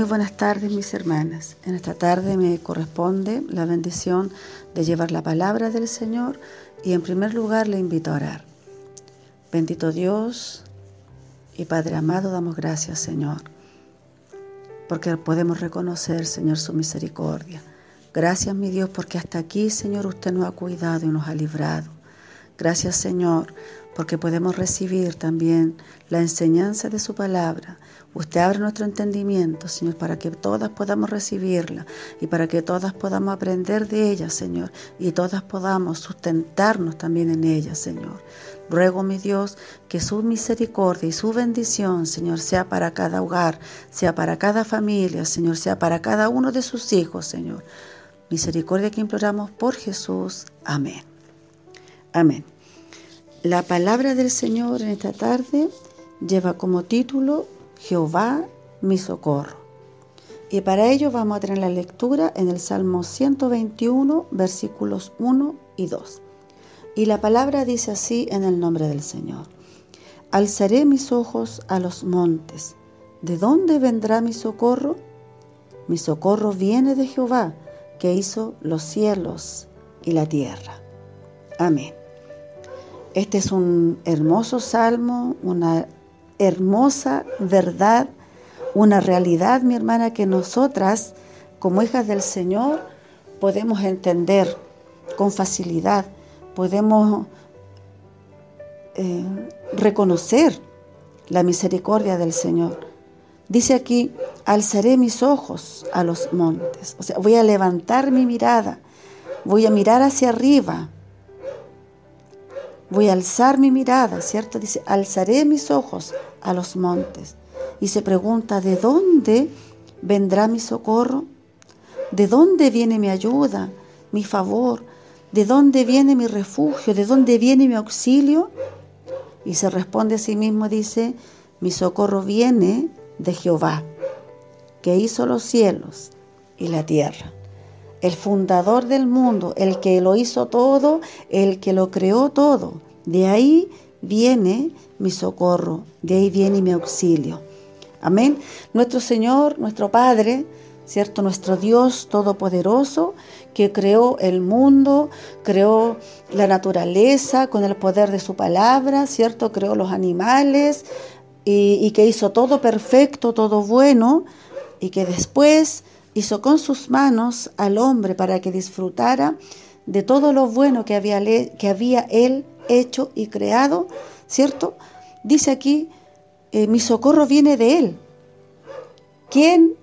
Muy buenas tardes mis hermanas. En esta tarde me corresponde la bendición de llevar la palabra del Señor y en primer lugar le invito a orar. Bendito Dios y Padre amado, damos gracias Señor, porque podemos reconocer Señor su misericordia. Gracias mi Dios porque hasta aquí Señor usted nos ha cuidado y nos ha librado. Gracias Señor porque podemos recibir también la enseñanza de su palabra. Usted abre nuestro entendimiento, Señor, para que todas podamos recibirla y para que todas podamos aprender de ella, Señor, y todas podamos sustentarnos también en ella, Señor. Ruego, mi Dios, que su misericordia y su bendición, Señor, sea para cada hogar, sea para cada familia, Señor, sea para cada uno de sus hijos, Señor. Misericordia que imploramos por Jesús. Amén. Amén. La palabra del Señor en esta tarde lleva como título Jehová mi socorro. Y para ello vamos a tener la lectura en el Salmo 121, versículos 1 y 2. Y la palabra dice así en el nombre del Señor. Alzaré mis ojos a los montes. ¿De dónde vendrá mi socorro? Mi socorro viene de Jehová, que hizo los cielos y la tierra. Amén. Este es un hermoso salmo, una hermosa verdad, una realidad, mi hermana, que nosotras, como hijas del Señor, podemos entender con facilidad, podemos eh, reconocer la misericordia del Señor. Dice aquí, alzaré mis ojos a los montes, o sea, voy a levantar mi mirada, voy a mirar hacia arriba, voy a alzar mi mirada, ¿cierto? Dice, alzaré mis ojos a los montes. Y se pregunta, ¿de dónde vendrá mi socorro? ¿De dónde viene mi ayuda, mi favor? ¿De dónde viene mi refugio? ¿De dónde viene mi auxilio? Y se responde a sí mismo, dice, mi socorro viene de Jehová, que hizo los cielos y la tierra el fundador del mundo, el que lo hizo todo, el que lo creó todo. De ahí viene mi socorro, de ahí viene mi auxilio. Amén. Nuestro Señor, nuestro Padre, ¿cierto? Nuestro Dios Todopoderoso, que creó el mundo, creó la naturaleza con el poder de su palabra, ¿cierto? Creó los animales y, y que hizo todo perfecto, todo bueno, y que después hizo con sus manos al hombre para que disfrutara de todo lo bueno que había, que había él hecho y creado, ¿cierto? Dice aquí, eh, mi socorro viene de él. ¿Quién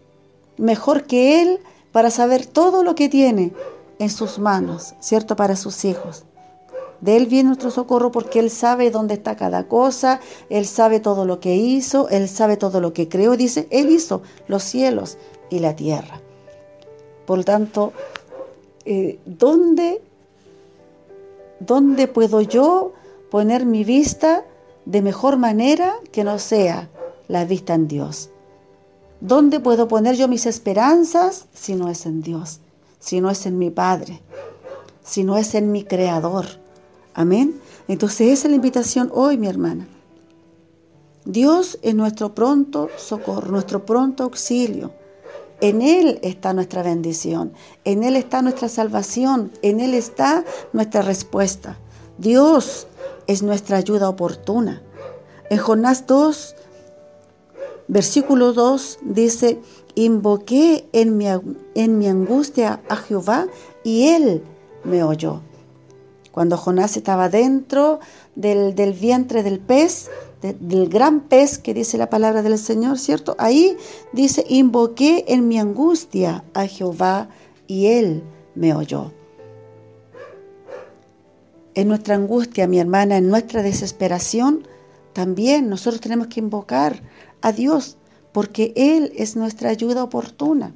mejor que él para saber todo lo que tiene en sus manos, ¿cierto? Para sus hijos. De Él viene nuestro socorro porque Él sabe dónde está cada cosa, Él sabe todo lo que hizo, Él sabe todo lo que creó. Dice, Él hizo los cielos, y la tierra. Por lo tanto, eh, ¿dónde, ¿dónde puedo yo poner mi vista de mejor manera que no sea la vista en Dios? ¿Dónde puedo poner yo mis esperanzas si no es en Dios? Si no es en mi Padre, si no es en mi Creador. Amén. Entonces esa es la invitación hoy, mi hermana. Dios es nuestro pronto socorro, nuestro pronto auxilio. En Él está nuestra bendición, en Él está nuestra salvación, en Él está nuestra respuesta. Dios es nuestra ayuda oportuna. En Jonás 2, versículo 2 dice, invoqué en mi, en mi angustia a Jehová y Él me oyó. Cuando Jonás estaba dentro del, del vientre del pez, del gran pez que dice la palabra del Señor, ¿cierto? Ahí dice, invoqué en mi angustia a Jehová y él me oyó. En nuestra angustia, mi hermana, en nuestra desesperación, también nosotros tenemos que invocar a Dios, porque Él es nuestra ayuda oportuna.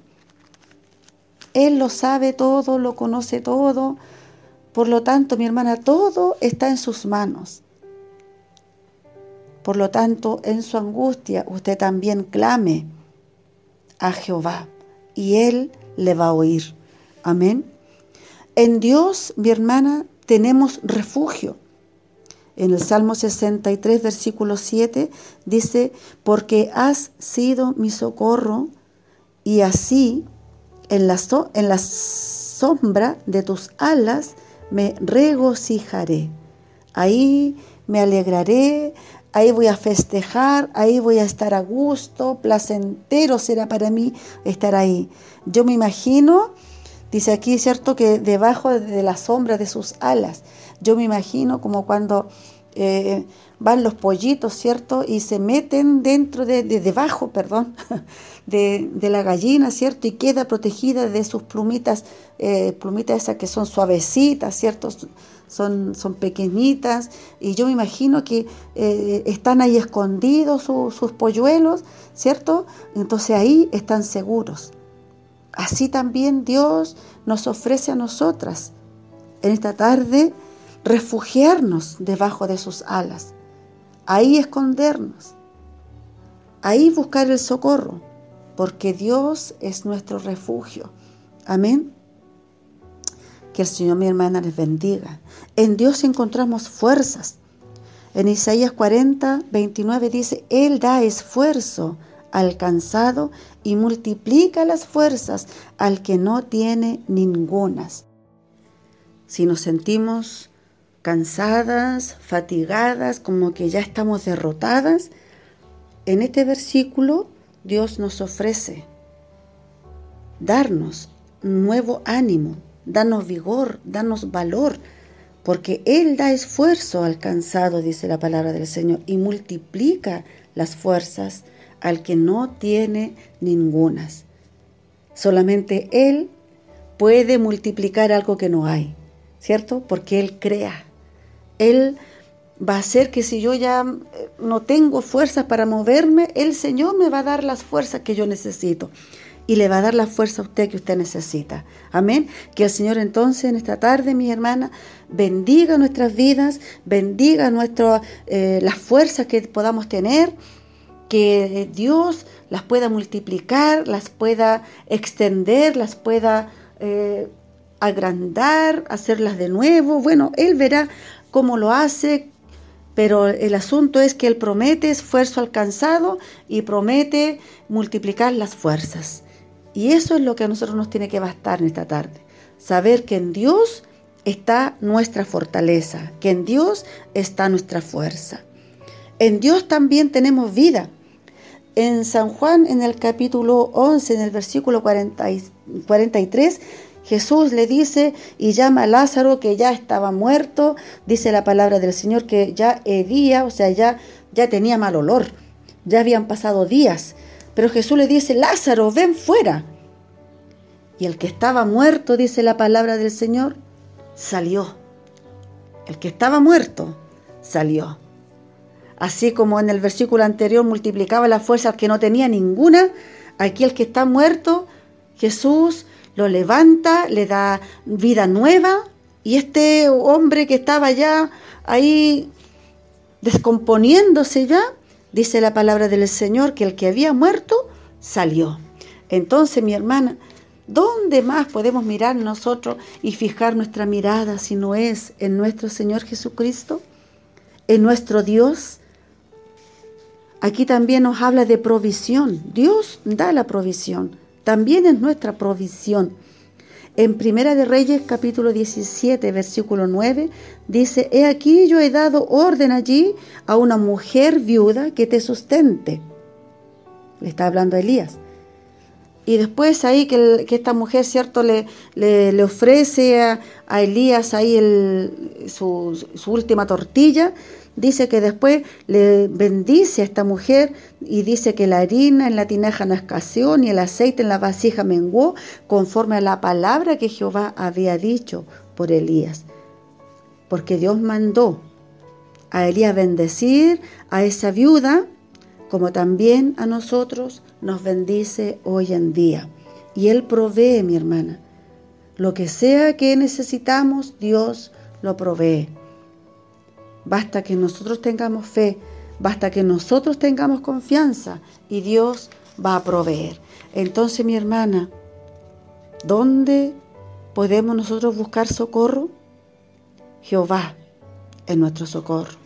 Él lo sabe todo, lo conoce todo. Por lo tanto, mi hermana, todo está en sus manos. Por lo tanto, en su angustia usted también clame a Jehová y Él le va a oír. Amén. En Dios, mi hermana, tenemos refugio. En el Salmo 63, versículo 7, dice, porque has sido mi socorro y así en la, en la sombra de tus alas me regocijaré. Ahí me alegraré, ahí voy a festejar, ahí voy a estar a gusto, placentero será para mí estar ahí. Yo me imagino, dice aquí, ¿cierto? Que debajo de la sombra de sus alas, yo me imagino como cuando eh, van los pollitos, ¿cierto? Y se meten dentro de, debajo, perdón, de, la gallina, ¿cierto? Y queda protegida de sus plumitas, eh, plumitas esas que son suavecitas, ¿cierto? Son, son pequeñitas y yo me imagino que eh, están ahí escondidos sus polluelos, ¿cierto? Entonces ahí están seguros. Así también Dios nos ofrece a nosotras en esta tarde refugiarnos debajo de sus alas, ahí escondernos, ahí buscar el socorro, porque Dios es nuestro refugio. Amén. Que el Señor, mi hermana, les bendiga. En Dios encontramos fuerzas. En Isaías 40, 29 dice, Él da esfuerzo al cansado y multiplica las fuerzas al que no tiene ningunas. Si nos sentimos cansadas, fatigadas, como que ya estamos derrotadas, en este versículo Dios nos ofrece darnos nuevo ánimo, darnos vigor, darnos valor, porque Él da esfuerzo al cansado, dice la palabra del Señor, y multiplica las fuerzas al que no tiene ningunas. Solamente Él puede multiplicar algo que no hay, ¿cierto? Porque Él crea. Él va a hacer que si yo ya eh, no tengo fuerzas para moverme, el Señor me va a dar las fuerzas que yo necesito. Y le va a dar la fuerza a usted que usted necesita. Amén. Que el Señor entonces en esta tarde, mi hermana, bendiga nuestras vidas, bendiga nuestro, eh, las fuerzas que podamos tener, que Dios las pueda multiplicar, las pueda extender, las pueda eh, agrandar, hacerlas de nuevo. Bueno, Él verá cómo lo hace, pero el asunto es que Él promete esfuerzo alcanzado y promete multiplicar las fuerzas. Y eso es lo que a nosotros nos tiene que bastar en esta tarde. Saber que en Dios está nuestra fortaleza, que en Dios está nuestra fuerza. En Dios también tenemos vida. En San Juan, en el capítulo 11, en el versículo 43, Jesús le dice y llama a Lázaro que ya estaba muerto, dice la palabra del Señor que ya hedía, o sea, ya, ya tenía mal olor, ya habían pasado días, pero Jesús le dice, Lázaro, ven fuera. Y el que estaba muerto, dice la palabra del Señor, salió. El que estaba muerto salió. Así como en el versículo anterior multiplicaba las fuerzas que no tenía ninguna, aquí el que está muerto, Jesús lo levanta, le da vida nueva y este hombre que estaba ya ahí descomponiéndose ya, dice la palabra del Señor que el que había muerto salió. Entonces, mi hermana, ¿dónde más podemos mirar nosotros y fijar nuestra mirada si no es en nuestro Señor Jesucristo? ¿En nuestro Dios? Aquí también nos habla de provisión. Dios da la provisión también es nuestra provisión. En Primera de Reyes capítulo 17 versículo 9 dice, He aquí yo he dado orden allí a una mujer viuda que te sustente. Le está hablando a Elías. Y después ahí que, esta mujer, ¿cierto?, le, le, ofrece a, Elías ahí su, su última tortilla dice que después le bendice a esta mujer y dice que la harina en la tinaja no escaseó ni el aceite en la vasija menguó conforme a la palabra que Jehová había dicho por Elías. Porque Dios mandó a Elías bendecir a esa viuda como también a nosotros nos bendice hoy en día. Y Él provee, mi hermana. Lo que sea que necesitamos, Dios lo provee. Basta que nosotros tengamos fe, basta que nosotros tengamos confianza y Dios va a proveer. Entonces, mi hermana, ¿dónde podemos nosotros buscar socorro? Jehová es nuestro socorro.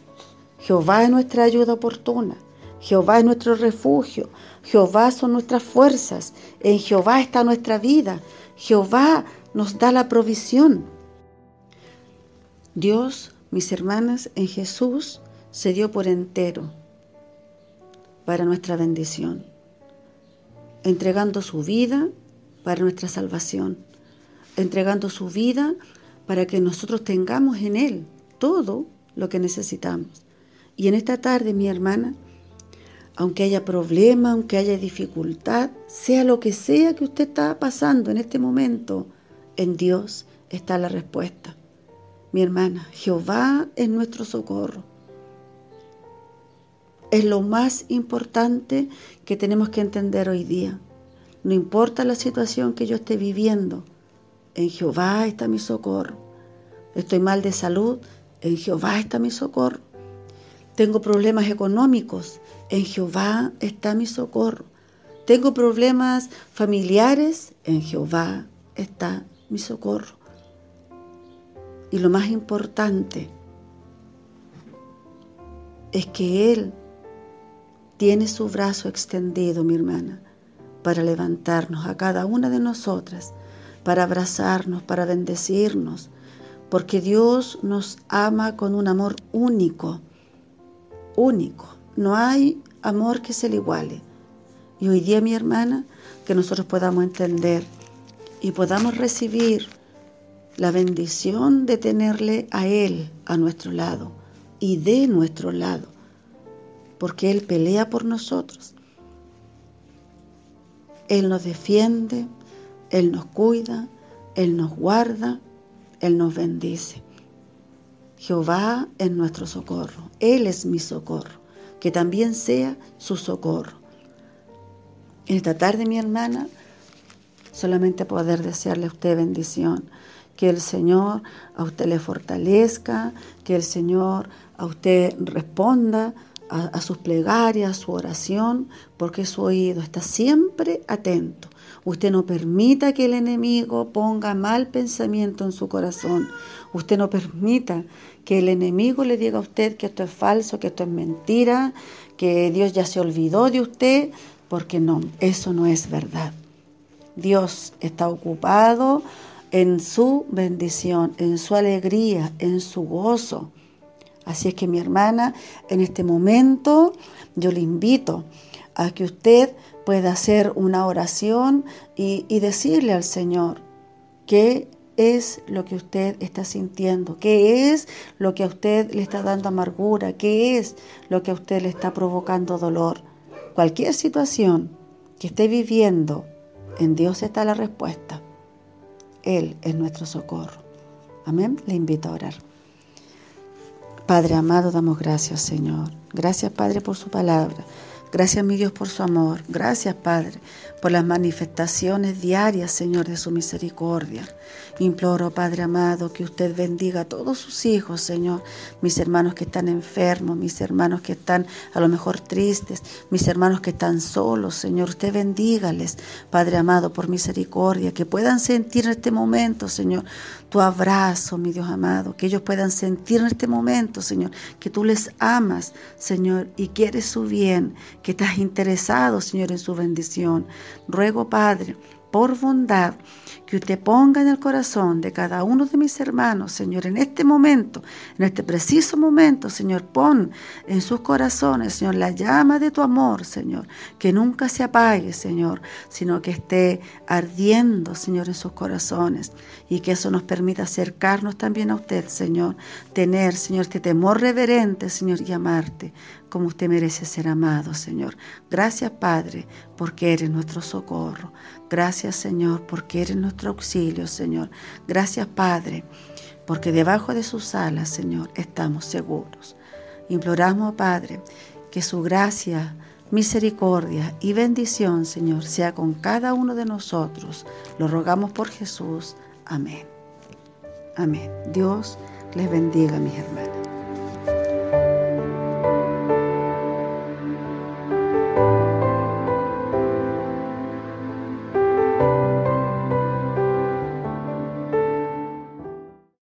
Jehová es nuestra ayuda oportuna. Jehová es nuestro refugio, Jehová son nuestras fuerzas, en Jehová está nuestra vida, Jehová nos da la provisión. Dios, mis hermanas, en Jesús se dio por entero para nuestra bendición, entregando su vida para nuestra salvación, entregando su vida para que nosotros tengamos en Él todo lo que necesitamos. Y en esta tarde, mi hermana, aunque haya problema, aunque haya dificultad, sea lo que sea que usted está pasando en este momento, en Dios está la respuesta. Mi hermana, Jehová es nuestro socorro. Es lo más importante que tenemos que entender hoy día. No importa la situación que yo esté viviendo, en Jehová está mi socorro. Estoy mal de salud, en Jehová está mi socorro. Tengo problemas económicos, en Jehová está mi socorro. Tengo problemas familiares, en Jehová está mi socorro. Y lo más importante es que Él tiene su brazo extendido, mi hermana, para levantarnos a cada una de nosotras, para abrazarnos, para bendecirnos, porque Dios nos ama con un amor único, único. No hay amor que se le iguale. Y hoy día, mi hermana, que nosotros podamos entender y podamos recibir la bendición de tenerle a Él a nuestro lado y de nuestro lado, porque Él pelea por nosotros. Él nos defiende, Él nos cuida, Él nos guarda, Él nos bendice. Jehová es nuestro socorro, Él es mi socorro, que también sea su socorro. En esta tarde, mi hermana, solamente poder desearle a usted bendición, que el Señor a usted le fortalezca, que el Señor a usted responda a, sus plegarias, a su oración, porque su oído está siempre atento. Usted no permita que el enemigo ponga mal pensamiento en su corazón. Usted no permita que el enemigo le diga a usted que esto es falso, que esto es mentira, que Dios ya se olvidó de usted, porque no, eso no es verdad. Dios está ocupado en su bendición, en su alegría, en su gozo. Así es que mi hermana, en este momento yo le invito a que usted pueda hacer una oración y, decirle al Señor qué es lo que usted está sintiendo, qué es lo que a usted le está dando amargura, qué es lo que a usted le está provocando dolor. Cualquier situación que esté viviendo, en Dios está la respuesta. Él es nuestro socorro. Amén. Le invito a orar. Padre amado, damos gracias, Señor. Gracias, Padre, por su palabra. Gracias, mi Dios, por su amor. Gracias, Padre, por las manifestaciones diarias, Señor, de su misericordia. Imploro, Padre amado, que usted bendiga a todos sus hijos, Señor, mis hermanos que están enfermos, mis hermanos que están a lo mejor tristes, mis hermanos que están solos, Señor, usted bendígales, Padre amado, por misericordia, que puedan sentir en este momento, Señor, tu abrazo, mi Dios amado, que ellos puedan sentir en este momento, Señor, que tú les amas, Señor, y quieres su bien, que estás interesado, Señor, en su bendición. Ruego, Padre, por bondad, que usted ponga en el corazón de cada uno de mis hermanos, Señor, en este momento, en este preciso momento, Señor, pon en sus corazones, Señor, la llama de tu amor, Señor, que nunca se apague, Señor, sino que esté ardiendo, Señor, en sus corazones y que eso nos permita acercarnos también a usted, Señor, tener, Señor, este temor reverente, Señor, y amarte como usted merece ser amado, Señor. Gracias, Padre, porque eres nuestro socorro. Gracias, Señor, porque eres nuestro auxilio, Señor. Gracias, Padre, porque debajo de sus alas, Señor, estamos seguros. Imploramos, Padre, que su gracia, misericordia y bendición, Señor, sea con cada uno de nosotros. Lo rogamos por Jesús. Amén. Amén. Dios les bendiga, mis hermanos.